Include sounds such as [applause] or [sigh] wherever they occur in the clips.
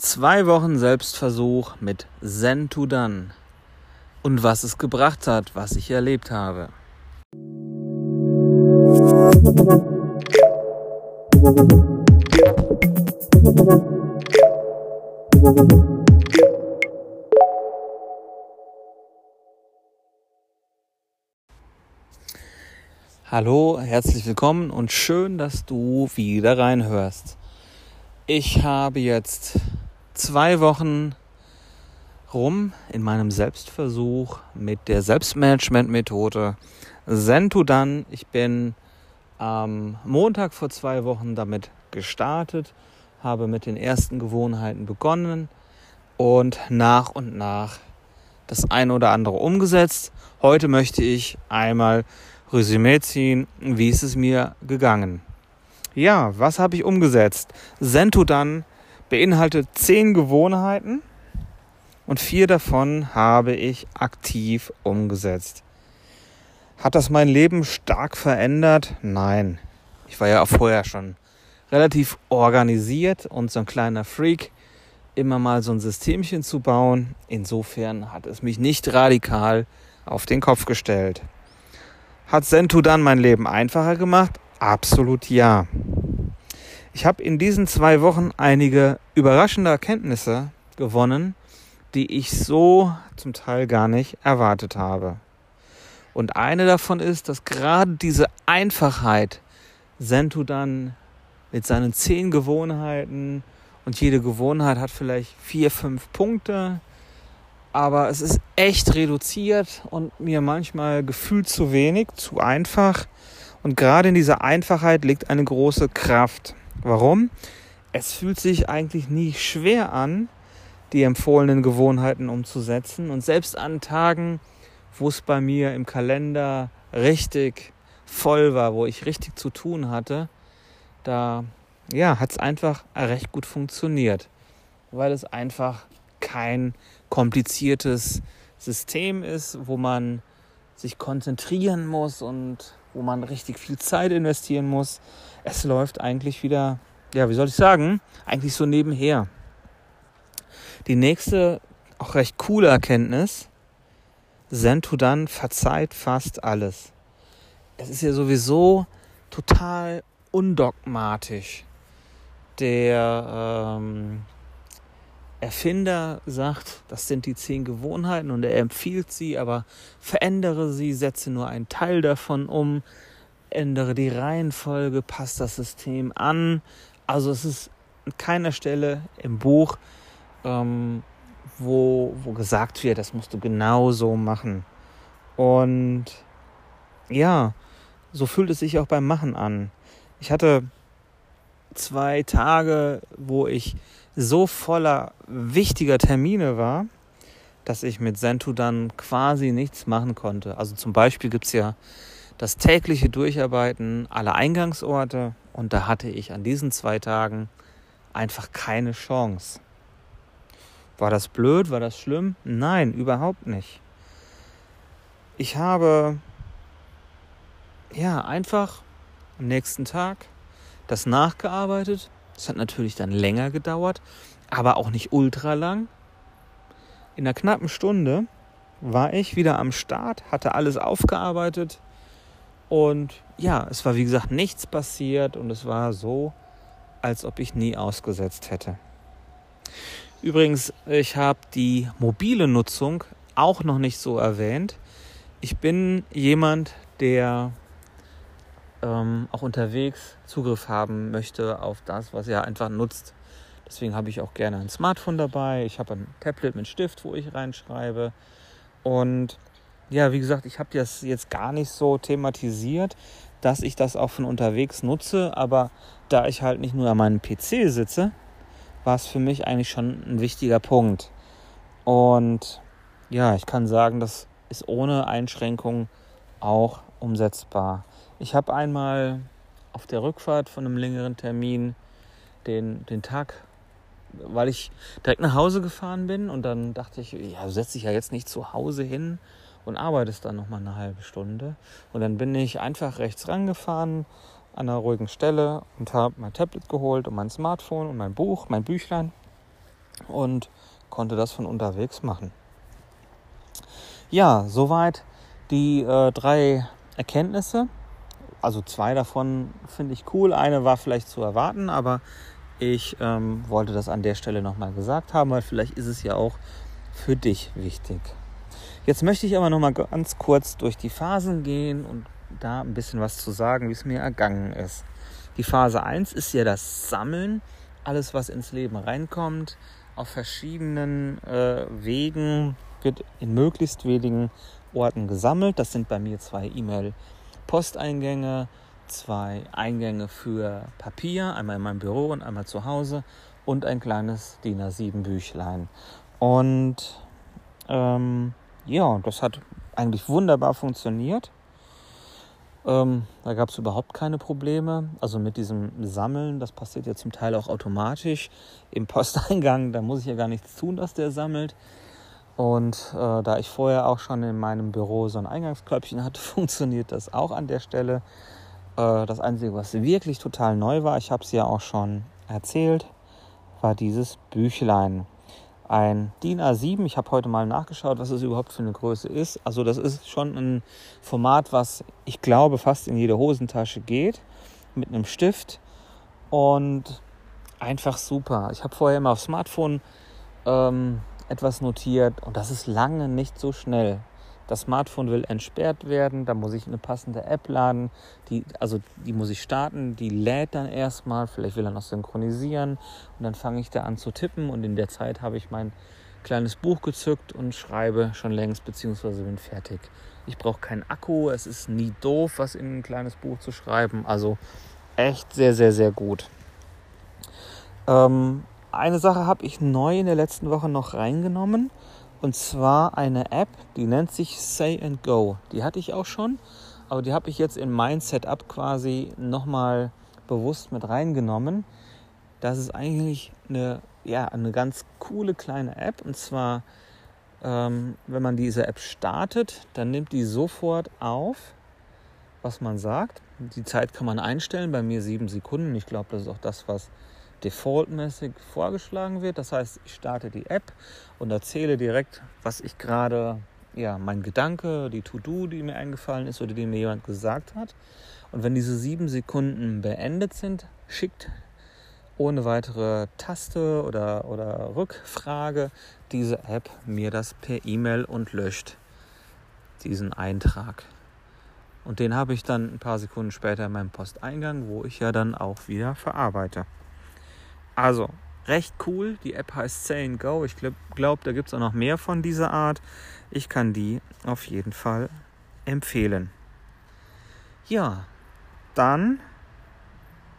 Zwei Wochen Selbstversuch mit Zen to Done und was es gebracht hat, was ich erlebt habe. Hallo, herzlich willkommen und schön, dass du wieder reinhörst. Ich habe jetzt zwei Wochen rum in meinem Selbstversuch mit der Selbstmanagement-Methode Done. Ich bin am Montag vor zwei Wochen damit gestartet, habe mit den ersten Gewohnheiten begonnen und nach und nach das eine oder andere umgesetzt. Heute möchte ich einmal Resümee ziehen, wie ist es mir gegangen. Ja, was habe ich umgesetzt? Done beinhaltet zehn Gewohnheiten und vier davon habe ich aktiv umgesetzt. Hat das mein Leben stark verändert? Nein. Ich war ja auch vorher schon relativ organisiert und so ein kleiner Freak, immer mal so ein Systemchen zu bauen. Insofern hat es mich nicht radikal auf den Kopf gestellt. Hat Sentu dann mein Leben einfacher gemacht? Absolut ja. Ich habe in diesen zwei Wochen einige überraschende Erkenntnisse gewonnen, die ich so zum Teil gar nicht erwartet habe. Und eine davon ist, dass gerade diese Einfachheit Sentu dann mit seinen zehn Gewohnheiten und jede Gewohnheit hat vielleicht vier, fünf Punkte, aber es ist echt reduziert und mir manchmal gefühlt zu wenig, zu einfach. Und gerade in dieser Einfachheit liegt eine große Kraft. Warum? Es fühlt sich eigentlich nie schwer an, die empfohlenen Gewohnheiten umzusetzen. Und selbst an Tagen, wo es bei mir im Kalender richtig voll war, wo ich richtig zu tun hatte, da ja, hat es einfach recht gut funktioniert, weil es einfach kein kompliziertes System ist, wo man sich konzentrieren muss und wo man richtig viel Zeit investieren muss. Es läuft eigentlich wieder, ja, wie soll ich sagen, eigentlich so nebenher. Die nächste, auch recht coole Erkenntnis, Sentudan verzeiht fast alles. Es ist ja sowieso total undogmatisch. Der ähm, Erfinder sagt, das sind die zehn Gewohnheiten und er empfiehlt sie, aber verändere sie, setze nur einen Teil davon um, ändere die Reihenfolge, passt das System an. Also es ist an keiner Stelle im Buch, ähm, wo, wo gesagt wird, das musst du genau so machen. Und ja, so fühlt es sich auch beim Machen an. Ich hatte zwei Tage, wo ich so voller wichtiger Termine war, dass ich mit Sentu dann quasi nichts machen konnte. Also zum Beispiel gibt es ja das tägliche Durcharbeiten aller Eingangsorte und da hatte ich an diesen zwei Tagen einfach keine Chance. War das blöd? War das schlimm? Nein, überhaupt nicht. Ich habe ja einfach am nächsten Tag das nachgearbeitet das hat natürlich dann länger gedauert, aber auch nicht ultra lang. In einer knappen Stunde war ich wieder am Start, hatte alles aufgearbeitet und ja, es war wie gesagt nichts passiert und es war so, als ob ich nie ausgesetzt hätte. Übrigens, ich habe die mobile Nutzung auch noch nicht so erwähnt. Ich bin jemand, der ähm, auch unterwegs Zugriff haben möchte auf das, was er einfach nutzt. Deswegen habe ich auch gerne ein Smartphone dabei. Ich habe ein Tablet mit Stift, wo ich reinschreibe. Und ja, wie gesagt, ich habe das jetzt gar nicht so thematisiert, dass ich das auch von unterwegs nutze. Aber da ich halt nicht nur an meinem PC sitze, war es für mich eigentlich schon ein wichtiger Punkt. Und ja, ich kann sagen, das ist ohne Einschränkung auch umsetzbar. Ich habe einmal auf der Rückfahrt von einem längeren Termin den, den Tag, weil ich direkt nach Hause gefahren bin und dann dachte ich, ja, setze dich ja jetzt nicht zu Hause hin und arbeitest dann noch mal eine halbe Stunde. Und dann bin ich einfach rechts rangefahren an einer ruhigen Stelle und habe mein Tablet geholt und mein Smartphone und mein Buch, mein Büchlein und konnte das von unterwegs machen. Ja, soweit die äh, drei Erkenntnisse. Also zwei davon finde ich cool. Eine war vielleicht zu erwarten, aber ich ähm, wollte das an der Stelle nochmal gesagt haben, weil vielleicht ist es ja auch für dich wichtig. Jetzt möchte ich aber nochmal ganz kurz durch die Phasen gehen und da ein bisschen was zu sagen, wie es mir ergangen ist. Die Phase 1 ist ja das Sammeln, alles was ins Leben reinkommt, auf verschiedenen äh, Wegen wird in möglichst wenigen Orten gesammelt. Das sind bei mir zwei E-Mail-Posteingänge, zwei Eingänge für Papier, einmal in meinem Büro und einmal zu Hause und ein kleines DIN A7 Büchlein. Und ähm, ja, das hat eigentlich wunderbar funktioniert. Ähm, da gab es überhaupt keine Probleme. Also mit diesem Sammeln, das passiert ja zum Teil auch automatisch im Posteingang. Da muss ich ja gar nichts tun, dass der sammelt. Und äh, da ich vorher auch schon in meinem Büro so ein Eingangskörbchen [laughs] hatte, funktioniert das auch an der Stelle. Äh, das Einzige, was wirklich total neu war, ich habe es ja auch schon erzählt, war dieses Büchlein. Ein DIN A7, ich habe heute mal nachgeschaut, was es überhaupt für eine Größe ist. Also das ist schon ein Format, was ich glaube fast in jede Hosentasche geht, mit einem Stift und einfach super. Ich habe vorher immer auf Smartphone ähm, etwas notiert und das ist lange nicht so schnell. Das Smartphone will entsperrt werden, da muss ich eine passende App laden, die, also die muss ich starten, die lädt dann erstmal, vielleicht will er noch synchronisieren und dann fange ich da an zu tippen und in der Zeit habe ich mein kleines Buch gezückt und schreibe schon längst beziehungsweise bin fertig. Ich brauche keinen Akku, es ist nie doof, was in ein kleines Buch zu schreiben, also echt sehr, sehr, sehr gut. Ähm, eine Sache habe ich neu in der letzten Woche noch reingenommen. Und zwar eine App, die nennt sich Say and Go. Die hatte ich auch schon, aber die habe ich jetzt in mein Setup quasi nochmal bewusst mit reingenommen. Das ist eigentlich eine, ja, eine ganz coole kleine App. Und zwar, ähm, wenn man diese App startet, dann nimmt die sofort auf, was man sagt. Die Zeit kann man einstellen, bei mir sieben Sekunden. Ich glaube, das ist auch das, was defaultmäßig vorgeschlagen wird. Das heißt, ich starte die App und erzähle direkt, was ich gerade, ja, mein Gedanke, die To-Do, die mir eingefallen ist oder die mir jemand gesagt hat. Und wenn diese sieben Sekunden beendet sind, schickt ohne weitere Taste oder, oder Rückfrage diese App mir das per E-Mail und löscht diesen Eintrag. Und den habe ich dann ein paar Sekunden später in meinem Posteingang, wo ich ja dann auch wieder verarbeite. Also, recht cool. Die App heißt Say Go. Ich glaube, glaub, da gibt es auch noch mehr von dieser Art. Ich kann die auf jeden Fall empfehlen. Ja, dann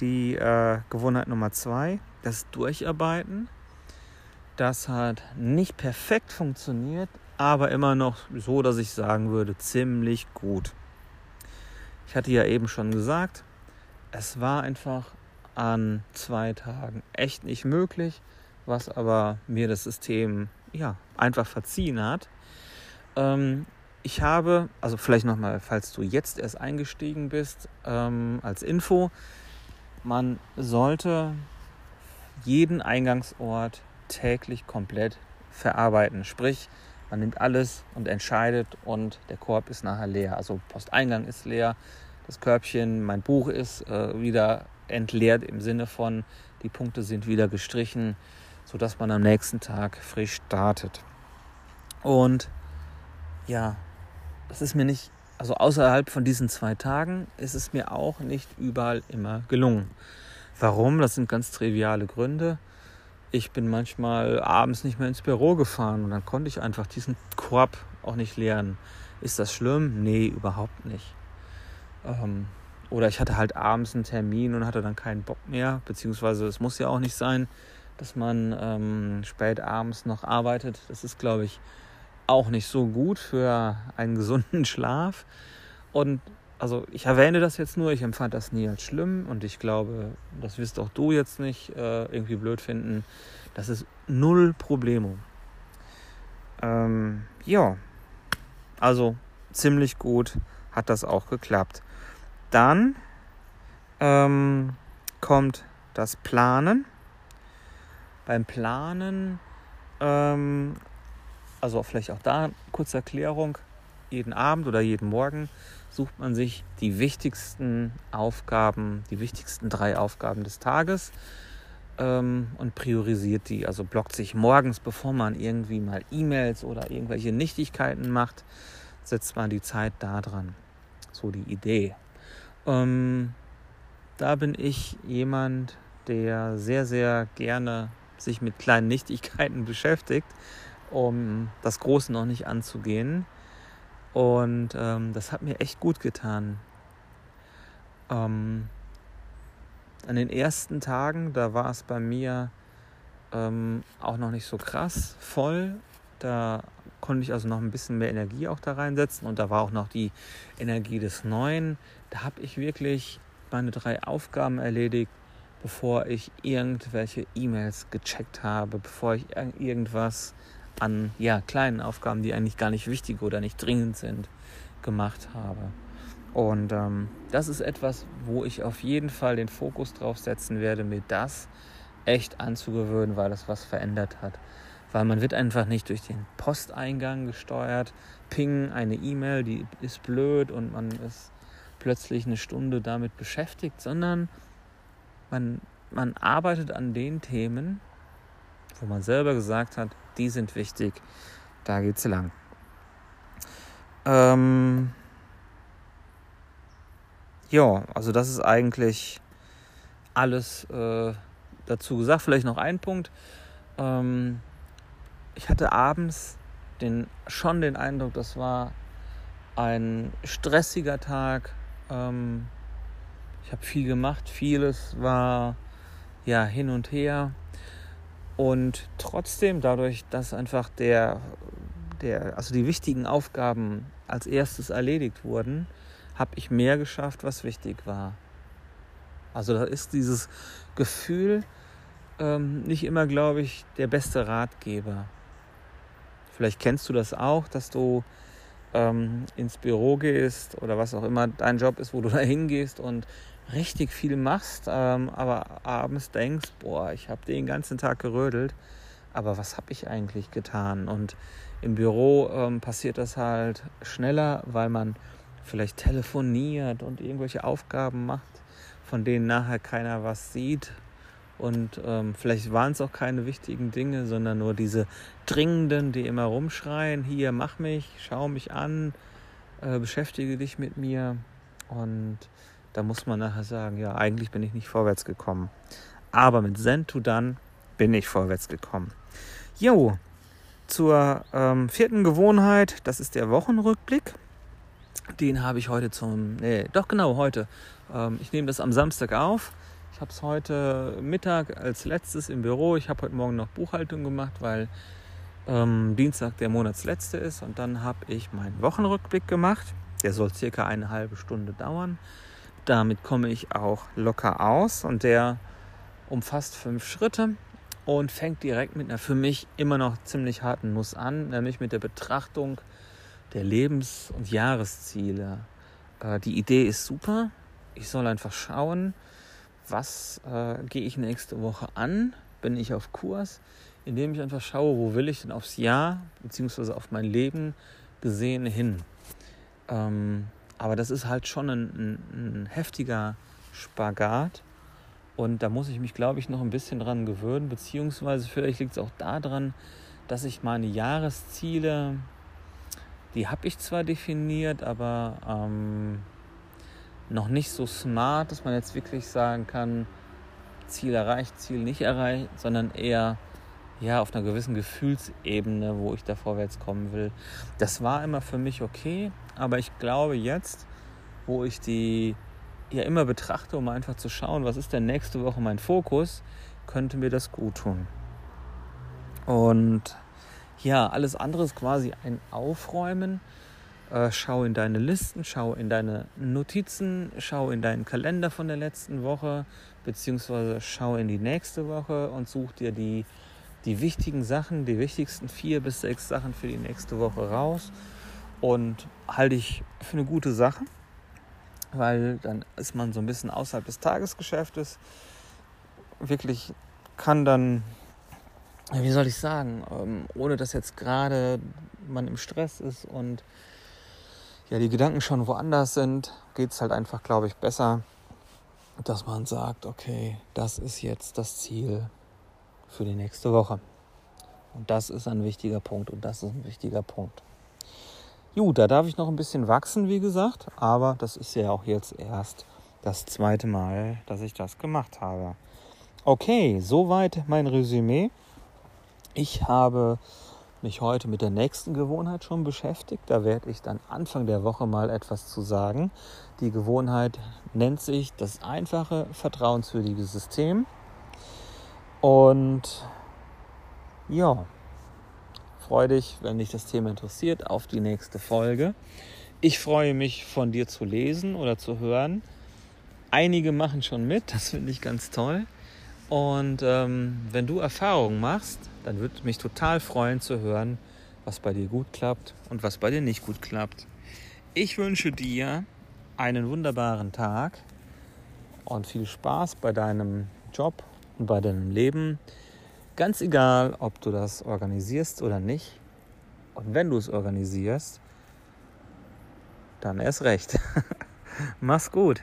die äh, Gewohnheit Nummer zwei, das Durcharbeiten. Das hat nicht perfekt funktioniert, aber immer noch so, dass ich sagen würde, ziemlich gut. Ich hatte ja eben schon gesagt, es war einfach an zwei Tagen echt nicht möglich, was aber mir das System ja einfach verziehen hat. Ähm, ich habe, also vielleicht nochmal, falls du jetzt erst eingestiegen bist, ähm, als Info, man sollte jeden Eingangsort täglich komplett verarbeiten. Sprich, man nimmt alles und entscheidet und der Korb ist nachher leer. Also Posteingang ist leer, das Körbchen, mein Buch ist äh, wieder entleert im Sinne von, die Punkte sind wieder gestrichen, sodass man am nächsten Tag frisch startet. Und ja, das ist mir nicht, also außerhalb von diesen zwei Tagen ist es mir auch nicht überall immer gelungen. Warum? Das sind ganz triviale Gründe. Ich bin manchmal abends nicht mehr ins Büro gefahren und dann konnte ich einfach diesen Korb auch nicht leeren. Ist das schlimm? Nee, überhaupt nicht. Ähm, oder ich hatte halt abends einen Termin und hatte dann keinen Bock mehr, beziehungsweise es muss ja auch nicht sein, dass man ähm, spät abends noch arbeitet. Das ist, glaube ich, auch nicht so gut für einen [laughs] gesunden Schlaf. Und also ich erwähne das jetzt nur, ich empfand das nie als schlimm und ich glaube, das wirst auch du jetzt nicht äh, irgendwie blöd finden. Das ist null Problemo. Ähm, ja, also ziemlich gut hat das auch geklappt. Dann ähm, kommt das Planen. beim Planen, ähm, also vielleicht auch da kurze Erklärung, jeden Abend oder jeden Morgen sucht man sich die wichtigsten Aufgaben, die wichtigsten drei Aufgaben des Tages ähm, und priorisiert die. Also blockt sich morgens, bevor man irgendwie mal E-Mails oder irgendwelche Nichtigkeiten macht, setzt man die Zeit da dran. So die Idee. Ähm, da bin ich jemand, der sehr, sehr gerne sich mit kleinen Nichtigkeiten [laughs] beschäftigt, um das Große noch nicht anzugehen. Und ähm, das hat mir echt gut getan. Ähm, an den ersten Tagen, da war es bei mir ähm, auch noch nicht so krass voll. Da konnte ich also noch ein bisschen mehr Energie auch da reinsetzen und da war auch noch die Energie des Neuen. Da habe ich wirklich meine drei Aufgaben erledigt, bevor ich irgendwelche E-Mails gecheckt habe, bevor ich irgendwas an ja, kleinen Aufgaben, die eigentlich gar nicht wichtig oder nicht dringend sind, gemacht habe. Und ähm, das ist etwas, wo ich auf jeden Fall den Fokus drauf setzen werde, mir das echt anzugewöhnen, weil das was verändert hat. Weil man wird einfach nicht durch den Posteingang gesteuert, ping eine E-Mail, die ist blöd und man ist plötzlich eine Stunde damit beschäftigt, sondern man, man arbeitet an den Themen, wo man selber gesagt hat, die sind wichtig, da geht's lang. Ähm, ja, also das ist eigentlich alles äh, dazu gesagt. Vielleicht noch ein Punkt. Ähm, ich hatte abends den, schon den Eindruck, das war ein stressiger Tag. Ähm, ich habe viel gemacht, vieles war ja hin und her. Und trotzdem, dadurch, dass einfach der, der, also die wichtigen Aufgaben als erstes erledigt wurden, habe ich mehr geschafft, was wichtig war. Also da ist dieses Gefühl ähm, nicht immer, glaube ich, der beste Ratgeber. Vielleicht kennst du das auch, dass du ähm, ins Büro gehst oder was auch immer dein Job ist, wo du [laughs] da hingehst und richtig viel machst, ähm, aber abends denkst, boah, ich habe den ganzen Tag gerödelt, aber was habe ich eigentlich getan? Und im Büro ähm, passiert das halt schneller, weil man vielleicht telefoniert und irgendwelche Aufgaben macht, von denen nachher keiner was sieht. Und ähm, vielleicht waren es auch keine wichtigen Dinge, sondern nur diese Dringenden, die immer rumschreien, hier, mach mich, schau mich an, äh, beschäftige dich mit mir. Und da muss man nachher sagen, ja, eigentlich bin ich nicht vorwärts gekommen. Aber mit Send Done bin ich vorwärts gekommen. Jo, zur ähm, vierten Gewohnheit, das ist der Wochenrückblick. Den habe ich heute zum, nee, doch genau heute. Ähm, ich nehme das am Samstag auf. Ich habe es heute Mittag als letztes im Büro. Ich habe heute Morgen noch Buchhaltung gemacht, weil ähm, Dienstag der Monatsletzte ist. Und dann habe ich meinen Wochenrückblick gemacht. Der soll circa eine halbe Stunde dauern. Damit komme ich auch locker aus und der umfasst fünf Schritte und fängt direkt mit einer für mich immer noch ziemlich harten Nuss an, nämlich mit der Betrachtung der Lebens- und Jahresziele. Äh, die Idee ist super. Ich soll einfach schauen, was äh, gehe ich nächste Woche an, bin ich auf Kurs, indem ich einfach schaue, wo will ich denn aufs Jahr bzw. auf mein Leben gesehen hin. Ähm, aber das ist halt schon ein, ein, ein heftiger Spagat. Und da muss ich mich, glaube ich, noch ein bisschen dran gewöhnen, beziehungsweise vielleicht liegt es auch daran, dass ich meine Jahresziele die habe ich zwar definiert, aber ähm, noch nicht so smart, dass man jetzt wirklich sagen kann, Ziel erreicht, Ziel nicht erreicht, sondern eher ja auf einer gewissen Gefühlsebene, wo ich da vorwärts kommen will. Das war immer für mich okay, aber ich glaube jetzt, wo ich die ja immer betrachte, um einfach zu schauen, was ist denn nächste Woche mein Fokus, könnte mir das gut tun. Und ja, alles andere ist quasi ein Aufräumen. Äh, schau in deine Listen, schau in deine Notizen, schau in deinen Kalender von der letzten Woche, beziehungsweise schau in die nächste Woche und such dir die, die wichtigen Sachen, die wichtigsten vier bis sechs Sachen für die nächste Woche raus und halte ich für eine gute Sache, weil dann ist man so ein bisschen außerhalb des Tagesgeschäftes. Wirklich kann dann wie soll ich sagen, ähm, ohne dass jetzt gerade man im Stress ist und ja, die Gedanken schon woanders sind, geht es halt einfach, glaube ich, besser, dass man sagt, okay, das ist jetzt das Ziel für die nächste Woche. Und das ist ein wichtiger Punkt und das ist ein wichtiger Punkt. Gut, da darf ich noch ein bisschen wachsen, wie gesagt, aber das ist ja auch jetzt erst das zweite Mal, dass ich das gemacht habe. Okay, soweit mein Resümee. Ich habe mich heute mit der nächsten Gewohnheit schon beschäftigt. Da werde ich dann Anfang der Woche mal etwas zu sagen. Die Gewohnheit nennt sich das einfache, vertrauenswürdige System. Und ja, freue dich, wenn dich das Thema interessiert, auf die nächste Folge. Ich freue mich, von dir zu lesen oder zu hören. Einige machen schon mit, das finde ich ganz toll. Und ähm, wenn du Erfahrungen machst, dann würde mich total freuen zu hören, was bei dir gut klappt und was bei dir nicht gut klappt. Ich wünsche dir einen wunderbaren Tag und viel Spaß bei deinem Job und bei deinem Leben. Ganz egal, ob du das organisierst oder nicht. Und wenn du es organisierst, dann erst recht. [laughs] Mach's gut.